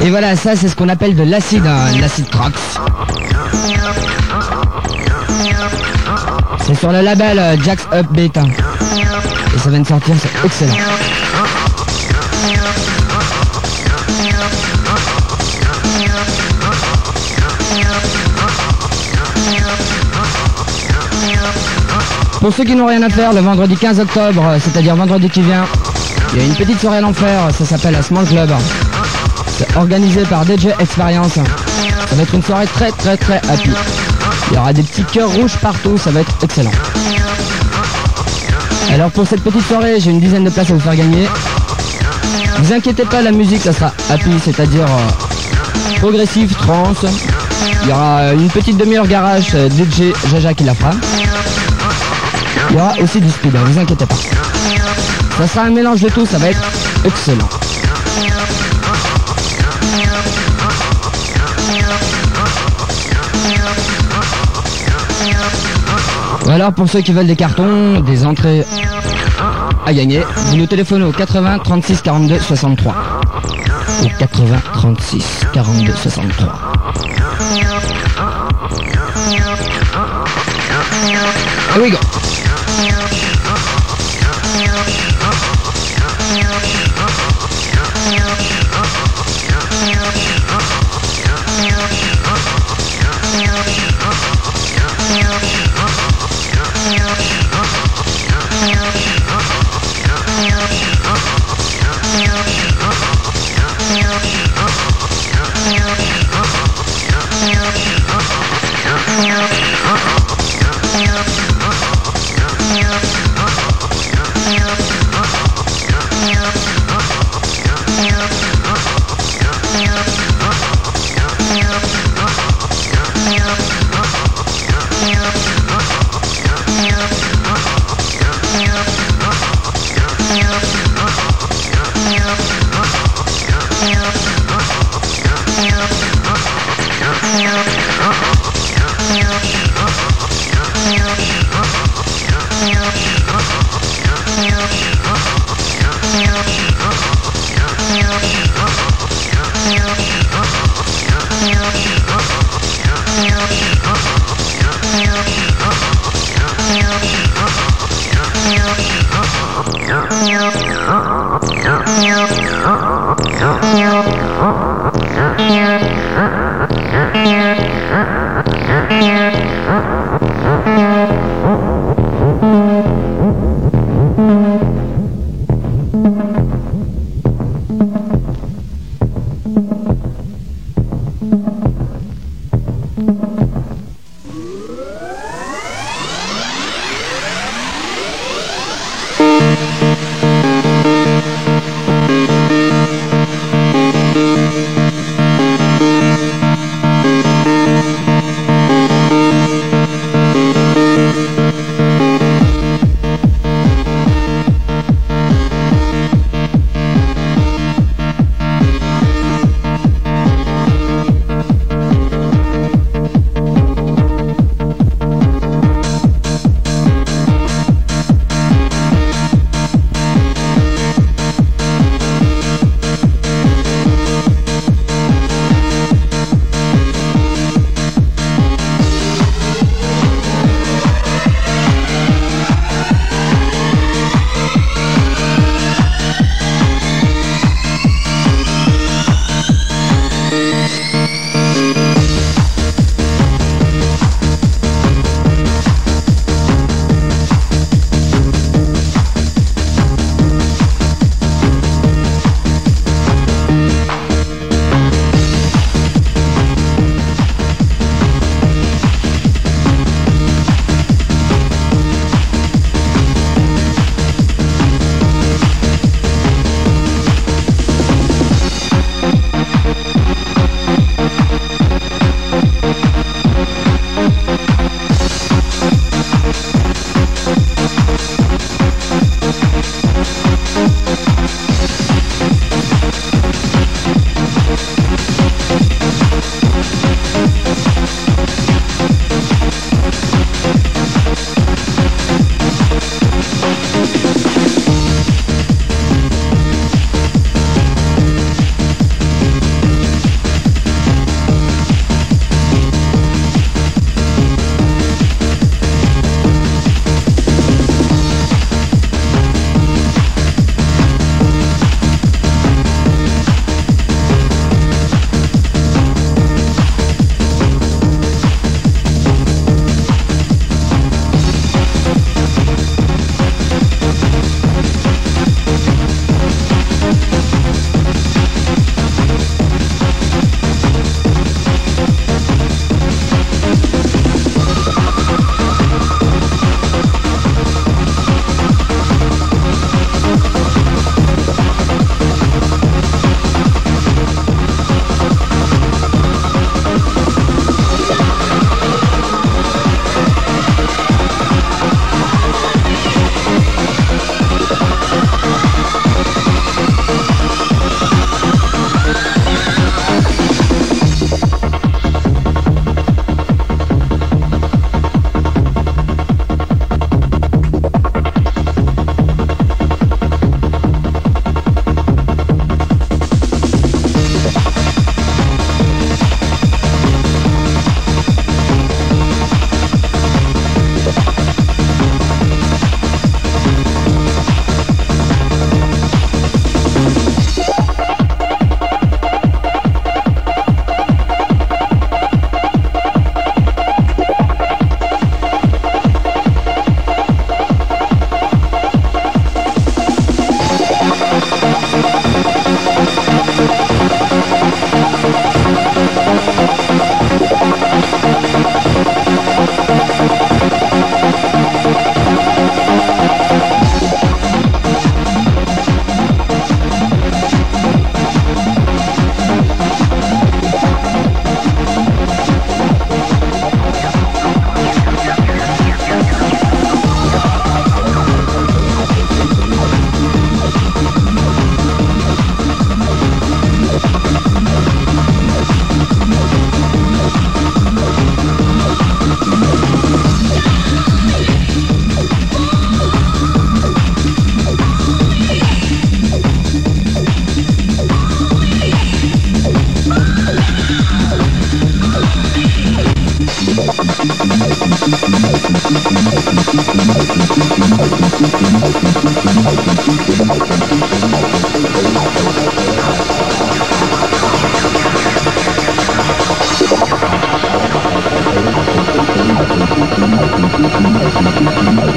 Et voilà, ça c'est ce qu'on appelle de l'acide, hein, l'acide Crocs. C'est sur le label euh, Jack's Up Beta. C'est excellent. Pour ceux qui n'ont rien à faire, le vendredi 15 octobre, c'est-à-dire vendredi qui vient, il y a une petite soirée à l'enfer, ça s'appelle la Small Club. C'est organisé par DJ Experience. Ça va être une soirée très très très happy. Il y aura des petits cœurs rouges partout, ça va être excellent. Alors pour cette petite soirée, j'ai une dizaine de places à vous faire gagner. Vous inquiétez pas, la musique ça sera happy, c'est-à-dire euh, progressif, trance. Il y aura une petite demi-heure garage, euh, DJ Jaja qui la fera. Il y aura aussi du speed, hein, vous inquiétez pas. Ça sera un mélange de tout, ça va être excellent. Ou alors pour ceux qui veulent des cartons, des entrées à gagner, vous nous téléphonez au 80 36 42 63. Au 80 36 42 63. Here we go.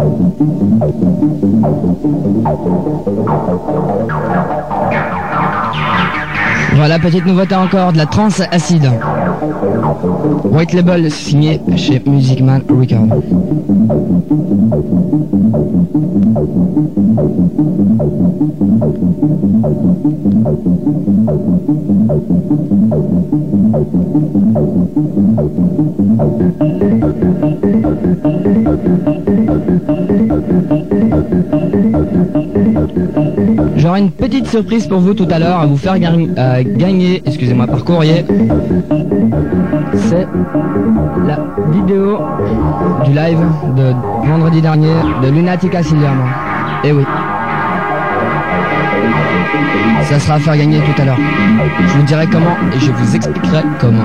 I'm sorry. Voilà, petite nouveauté encore, de la trance acide. White Label signé chez Music Man Record. J'aurai une petite surprise pour vous tout à l'heure à vous faire euh, gagner, excusez-moi, par courrier. C'est la vidéo du live de vendredi dernier de Lunatic Asylum. Et eh oui. Ça sera à faire gagner tout à l'heure. Je vous dirai comment et je vous expliquerai comment.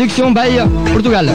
Conexão Bahia, Portugal.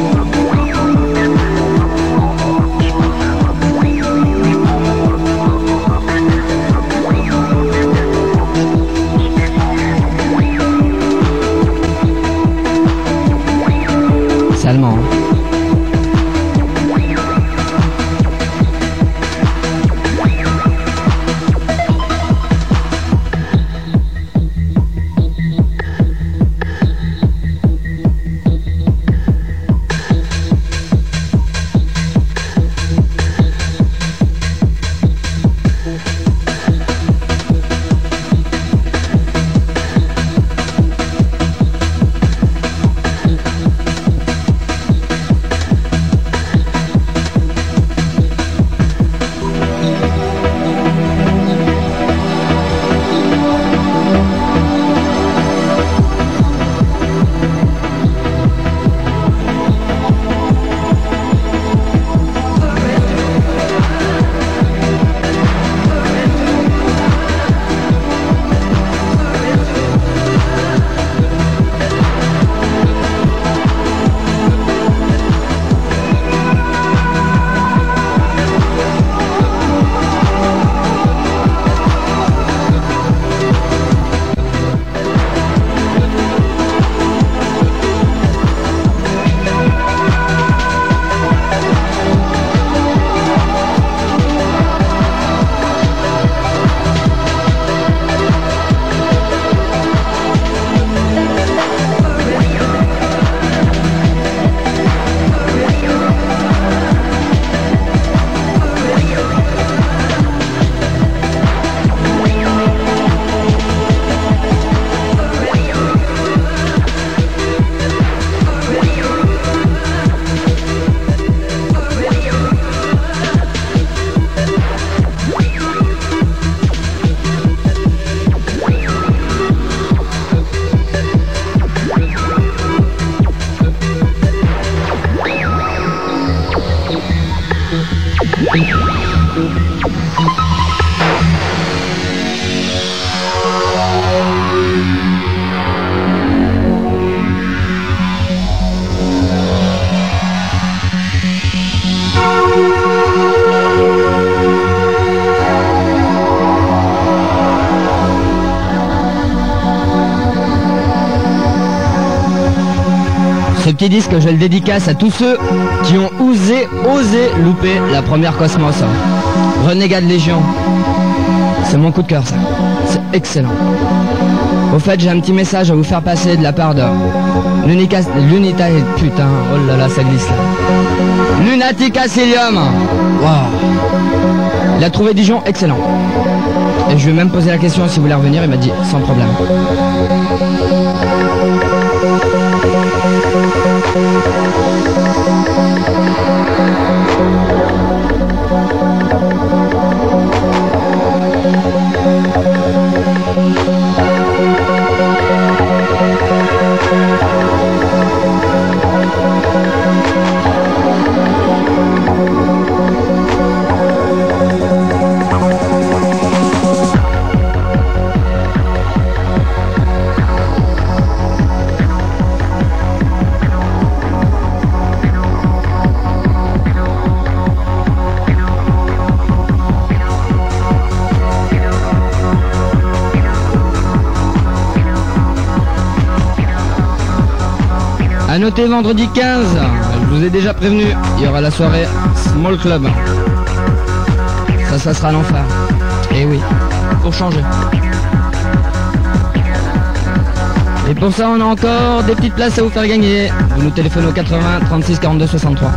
Petit disque, je le dédicace à tous ceux qui ont osé, osé louper la première Cosmos. Renégade Légion. C'est mon coup de cœur, ça. C'est excellent. Au fait, j'ai un petit message à vous faire passer de la part de l'Unica... L'Unita... Putain, oh là là, ça glisse là. Lunatic Asylum. Il a trouvé Dijon excellent. Et je lui ai même posé la question s'il voulait revenir, il m'a dit sans problème. Thank you. A noter vendredi 15, je vous ai déjà prévenu, il y aura la soirée Small Club. Ça, ça sera l'enfer. Et oui, pour changer. Et pour ça, on a encore des petites places à vous faire gagner. Vous nous téléphonez au 80 36 42 63.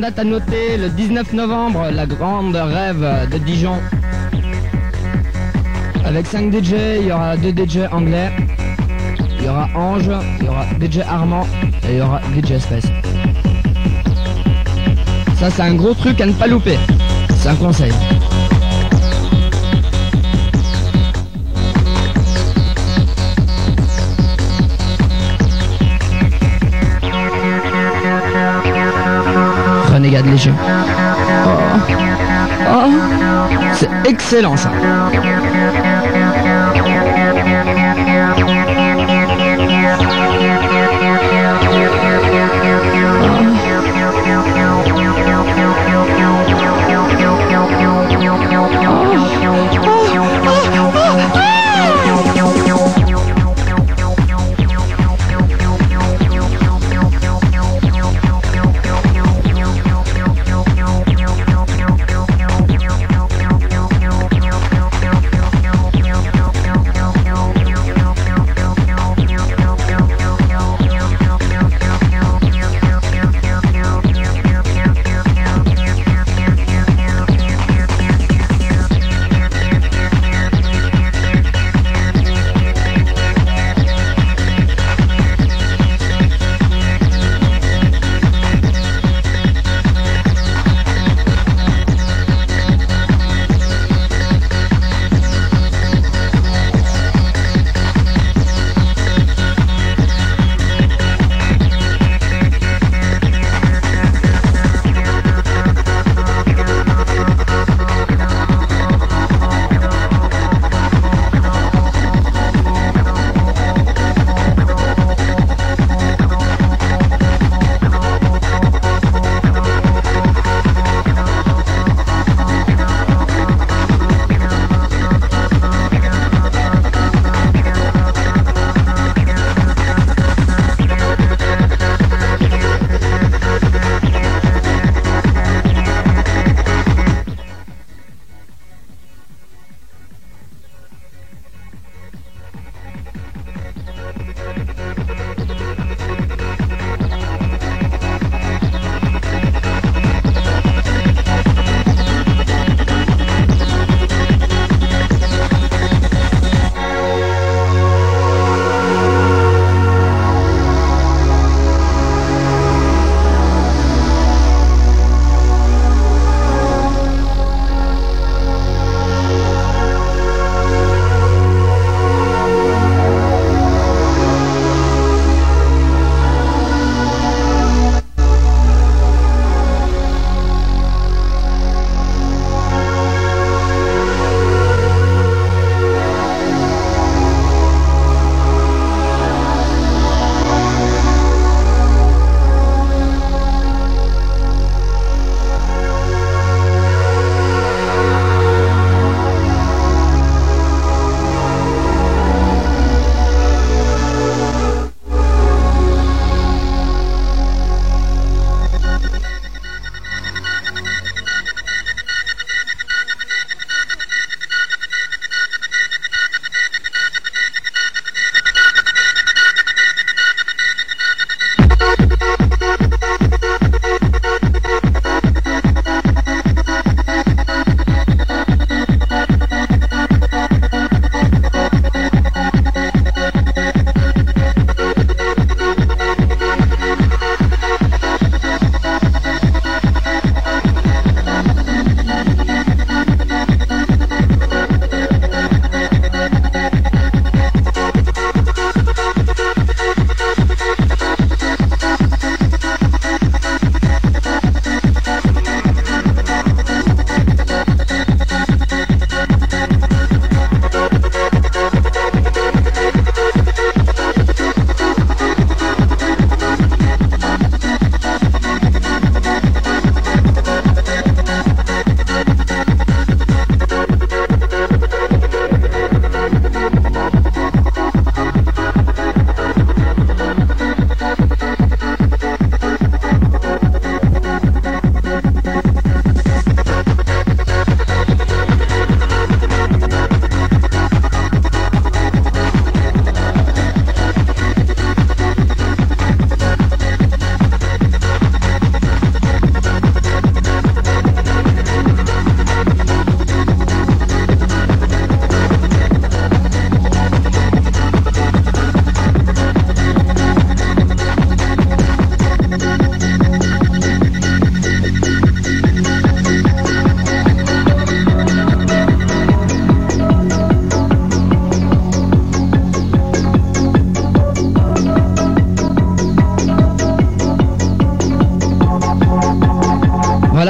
Date à noter, le 19 novembre, la grande rêve de Dijon. Avec 5 DJ, il y aura 2 DJ anglais, il y aura Ange, il y aura DJ Armand et il y aura DJ Space. Ça c'est un gros truc à ne pas louper. C'est un conseil. Renégade léger. Oh. Oh. C'est excellent ça.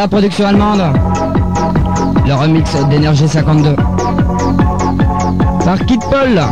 La production allemande. Le remix d'énergie 52. Par Kid Paul.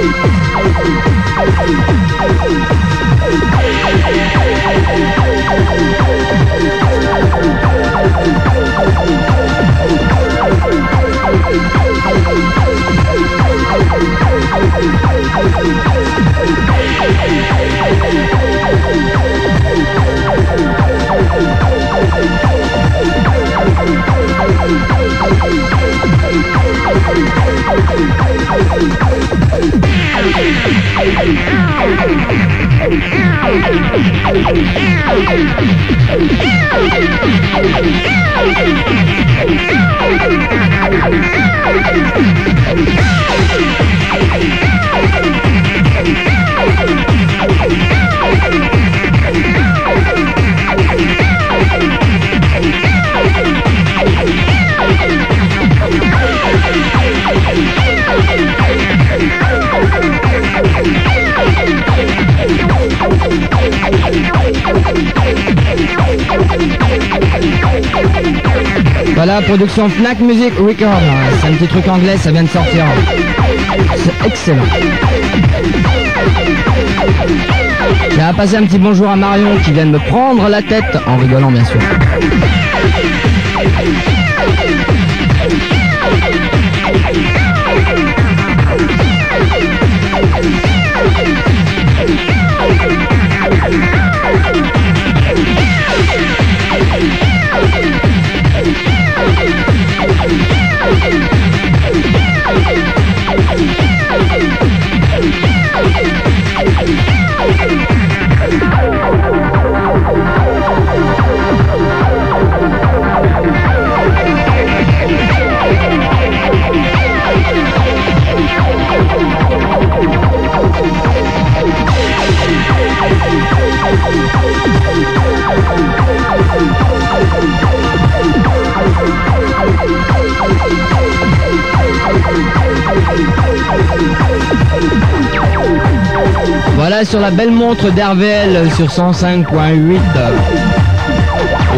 Thank you. Ow! Voilà, production Fnac Music Record. C'est un petit truc anglais, ça vient de sortir. C'est excellent. J'ai à passer un petit bonjour à Marion qui vient de me prendre la tête, en rigolant bien sûr. sur la belle montre d'Hervel sur 105.8.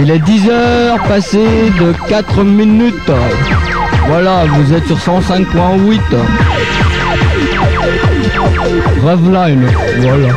Il est 10h passé de 4 minutes. Voilà, vous êtes sur 105.8. Revline, voilà.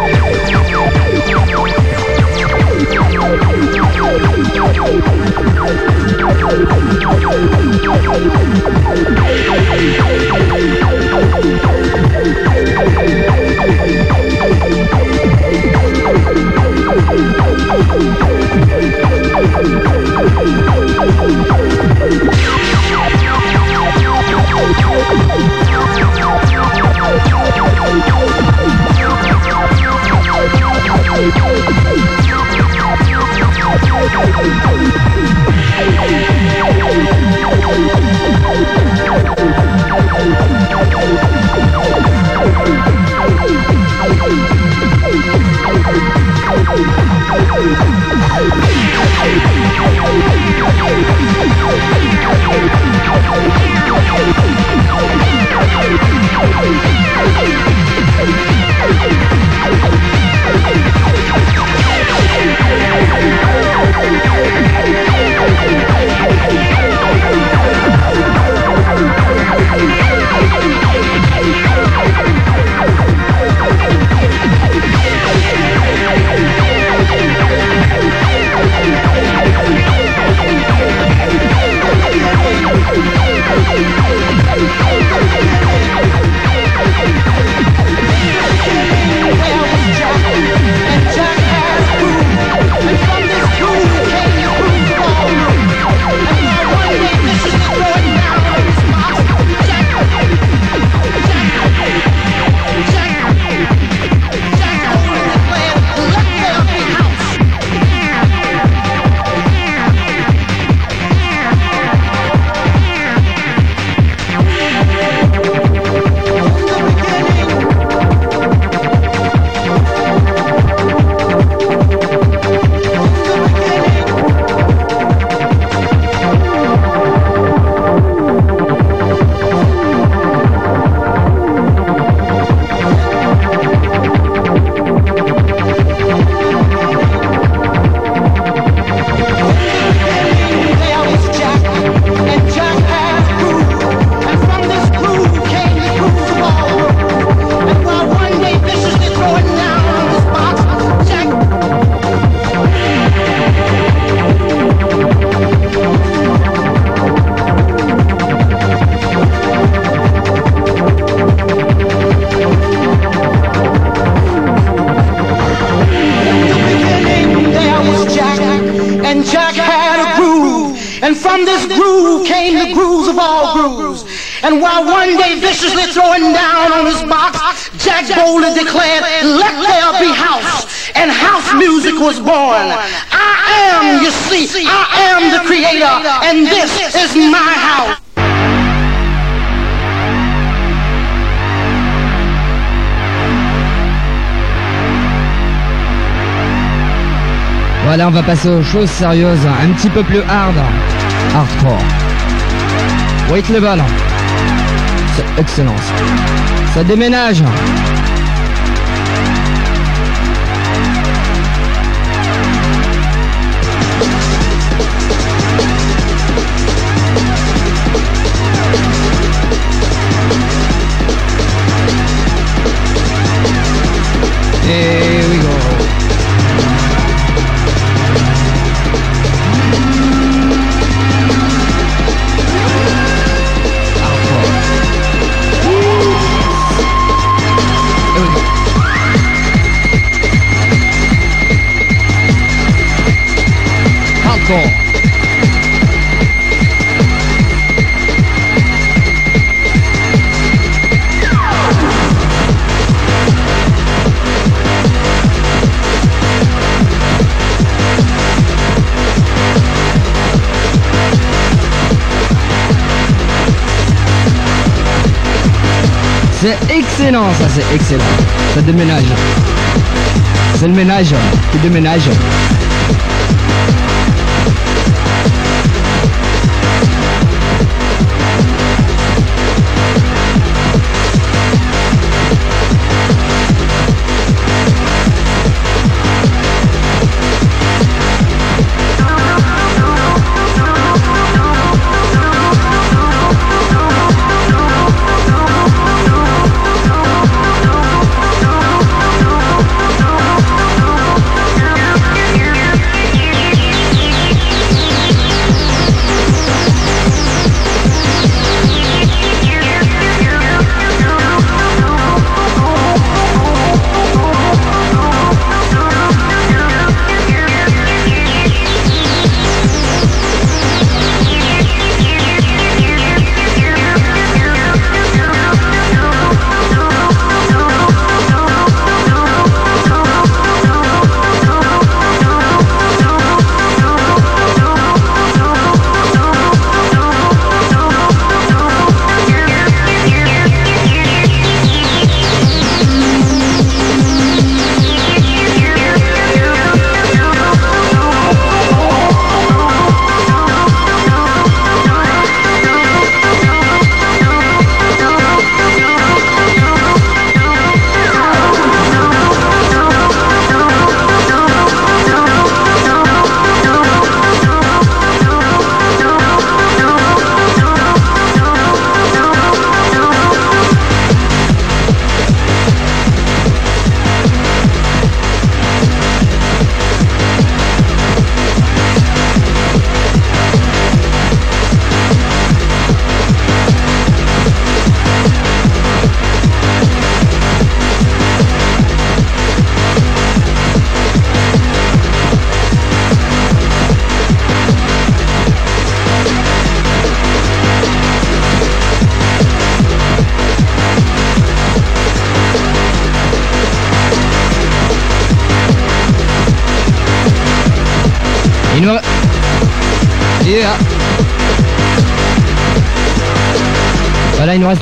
Down on his box, Jack boldly declared, let there be house. And house music was born. I am, you see, I am the creator, and this is my house. Voilà, on va passer aux choses sérieuses, un petit peu plus hard. Hardcore. Weight level. C'est excellent. Ça déménage. Here C'est excellent, ça c'est excellent. Ça déménage. C'est le ménage qui déménage.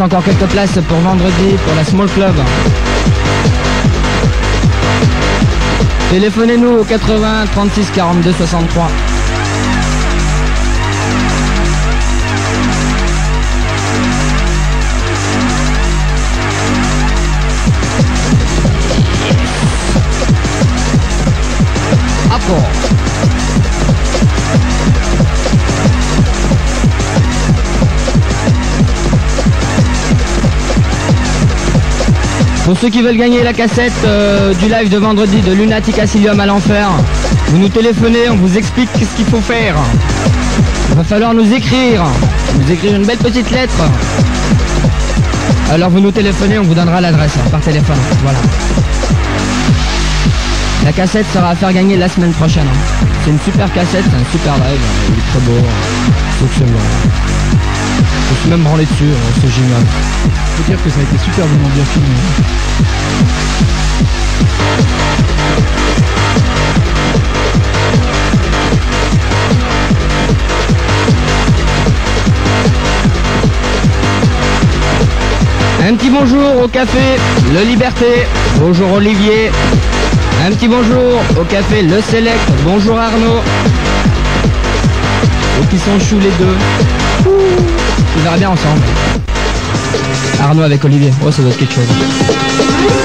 Encore quelques places pour vendredi pour la Small Club. Téléphonez-nous au 80 36 42 63. Pour ceux qui veulent gagner la cassette euh, du live de vendredi de Lunatic Asylum à l'enfer, vous nous téléphonez, on vous explique ce qu'il faut faire. Il va falloir nous écrire, nous écrire une belle petite lettre. Alors vous nous téléphonez, on vous donnera l'adresse hein, par téléphone. Voilà. La cassette sera à faire gagner la semaine prochaine. hein. C'est une super cassette, c'est un super live, il est très beau, c'est excellent. Je suis même branlé dessus, c'est génial. Faut dire que ça a été superbement bien filmé. Un petit bonjour au café Le Liberté. Bonjour Olivier. Un petit bonjour au café Le Select. Bonjour Arnaud. Et qui sont chou les deux. On verra bien ensemble. Arnaud avec Olivier. Oh, ça doit être quelque chose.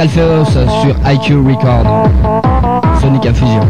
Pascal Féos sur IQ Record. Sonic Infusion.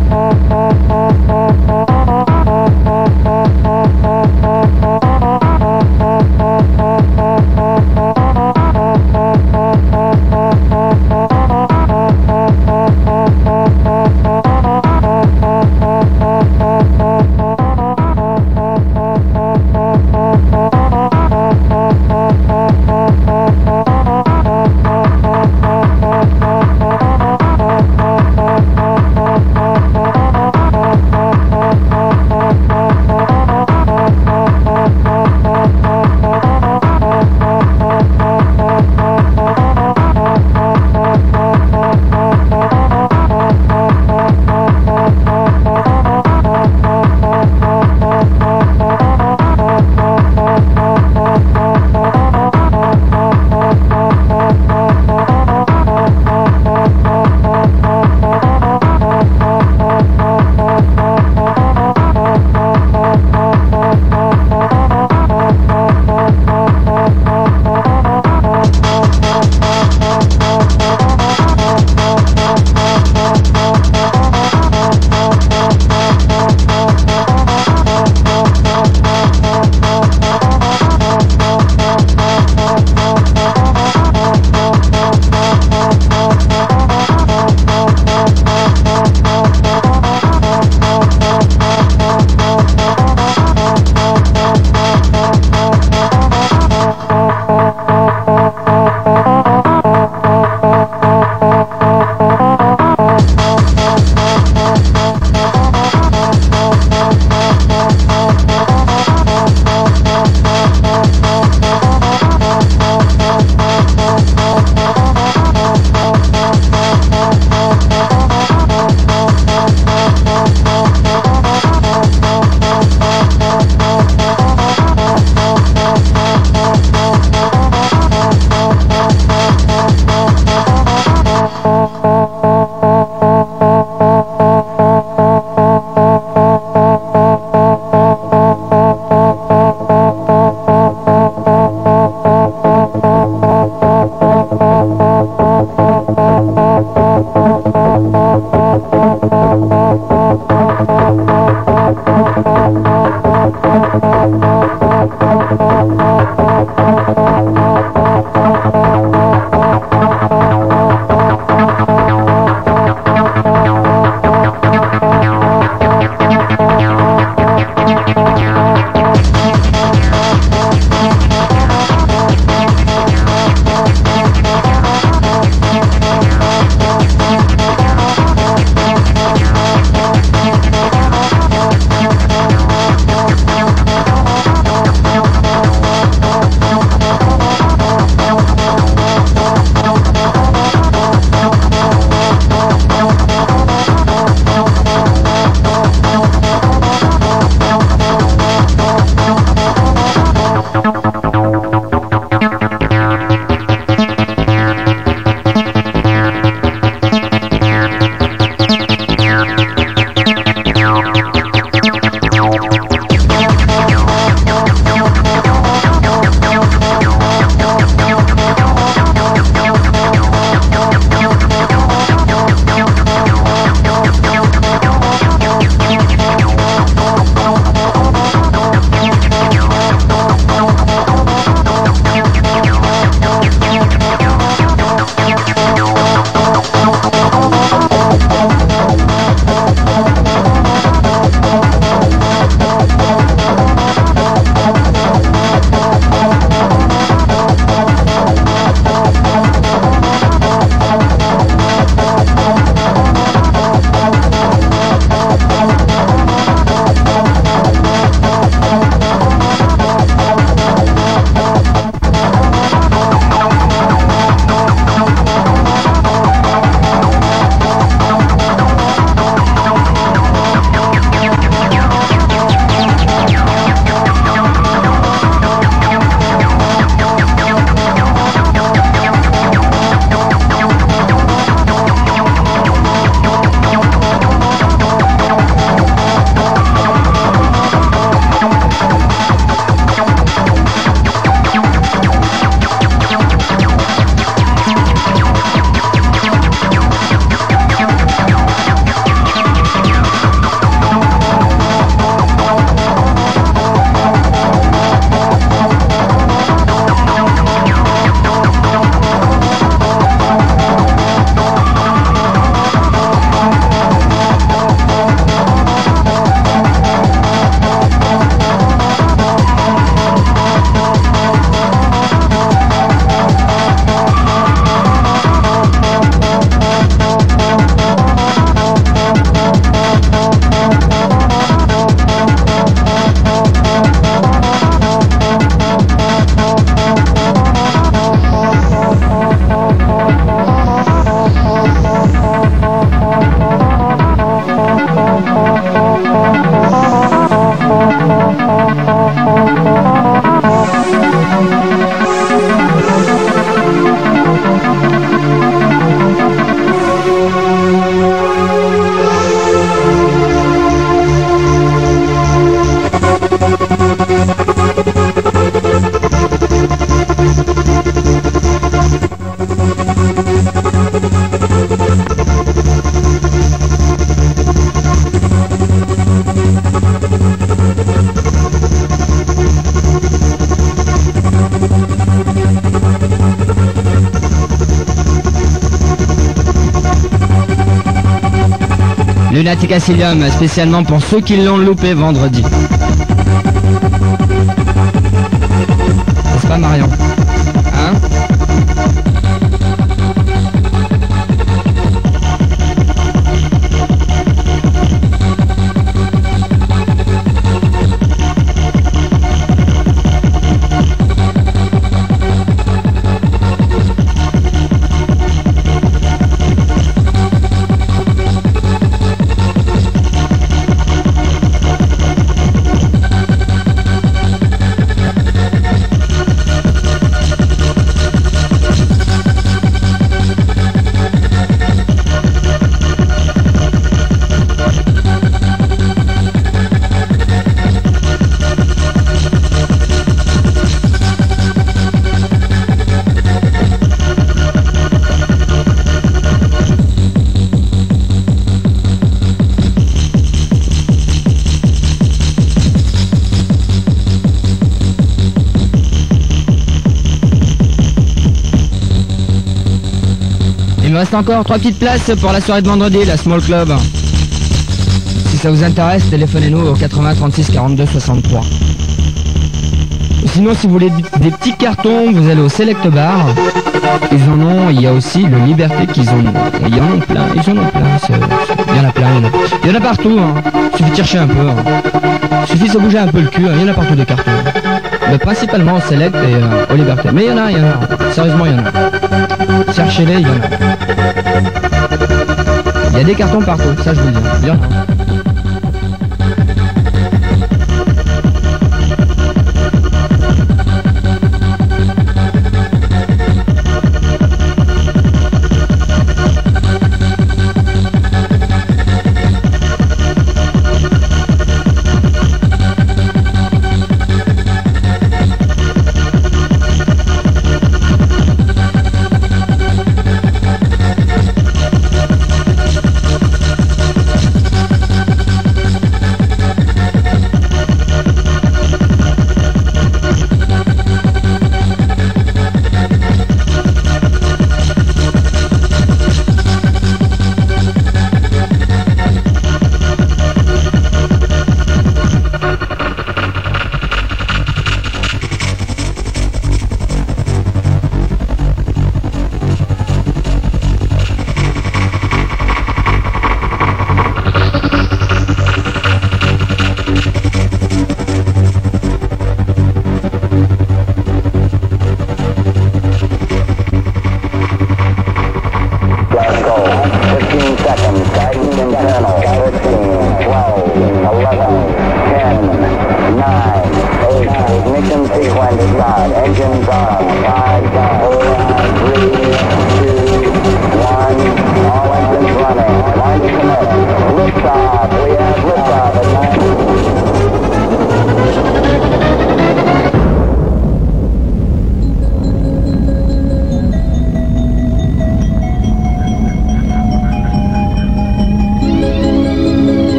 Lunatic Asylum, spécialement pour ceux qui l'ont loupé vendredi. C'est pas Marion? Encore trois petites places pour la soirée de vendredi, la Small Club. Si ça vous intéresse, téléphonez-nous au 80 36 42 63. Sinon, si vous voulez des petits cartons, vous allez au Select Bar. Ils en ont, il y a aussi le Liberté qu'ils ont. Il y en a plein, ils en ont plein. Il y en a plein, il y en a, il y en a partout. Hein. Suffit de chercher un peu. hein. Suffit de bouger un peu le cul, hein. il y en a partout des cartons. Mais principalement au Select et euh, au Liberté. Mais il y en a, il y en a. Sérieusement, il y en a. Cherchez-les, il y en a. Il y a des cartons partout, ça je vous le dis. Il y en a.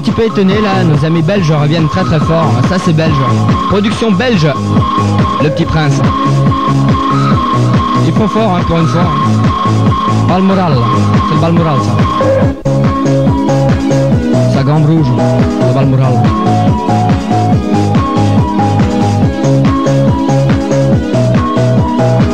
petit peu étonné là, nos amis belges reviennent très très fort. Ça c'est belge. Production belge, le petit prince. Ils font fort hein, pour une fois. Balmoral, c'est le Balmoral ça. Sa gambe rouge, le Balmoral. To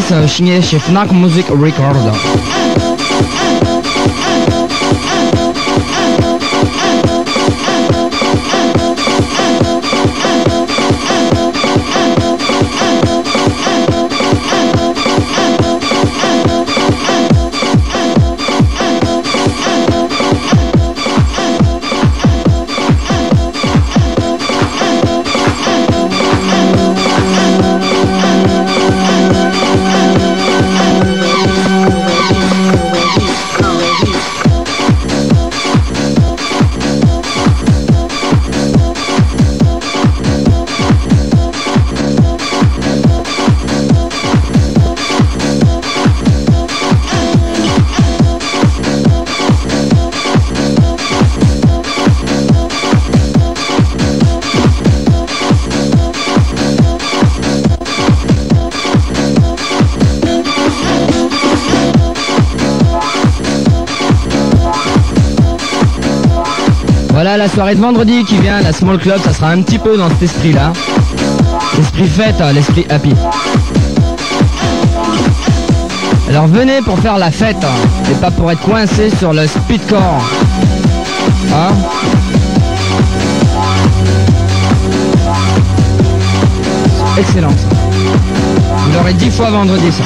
dernier LNS euh, signé chez Fnac Music Record. Voilà la soirée de vendredi qui vient, la Small Club, ça sera un petit peu dans cet esprit-là. L'esprit fête, hein, l'esprit happy. Alors venez pour faire la fête, hein, et pas pour être coincé sur le speedcore. Hein Excellent. Vous l'aurez dix fois vendredi ça.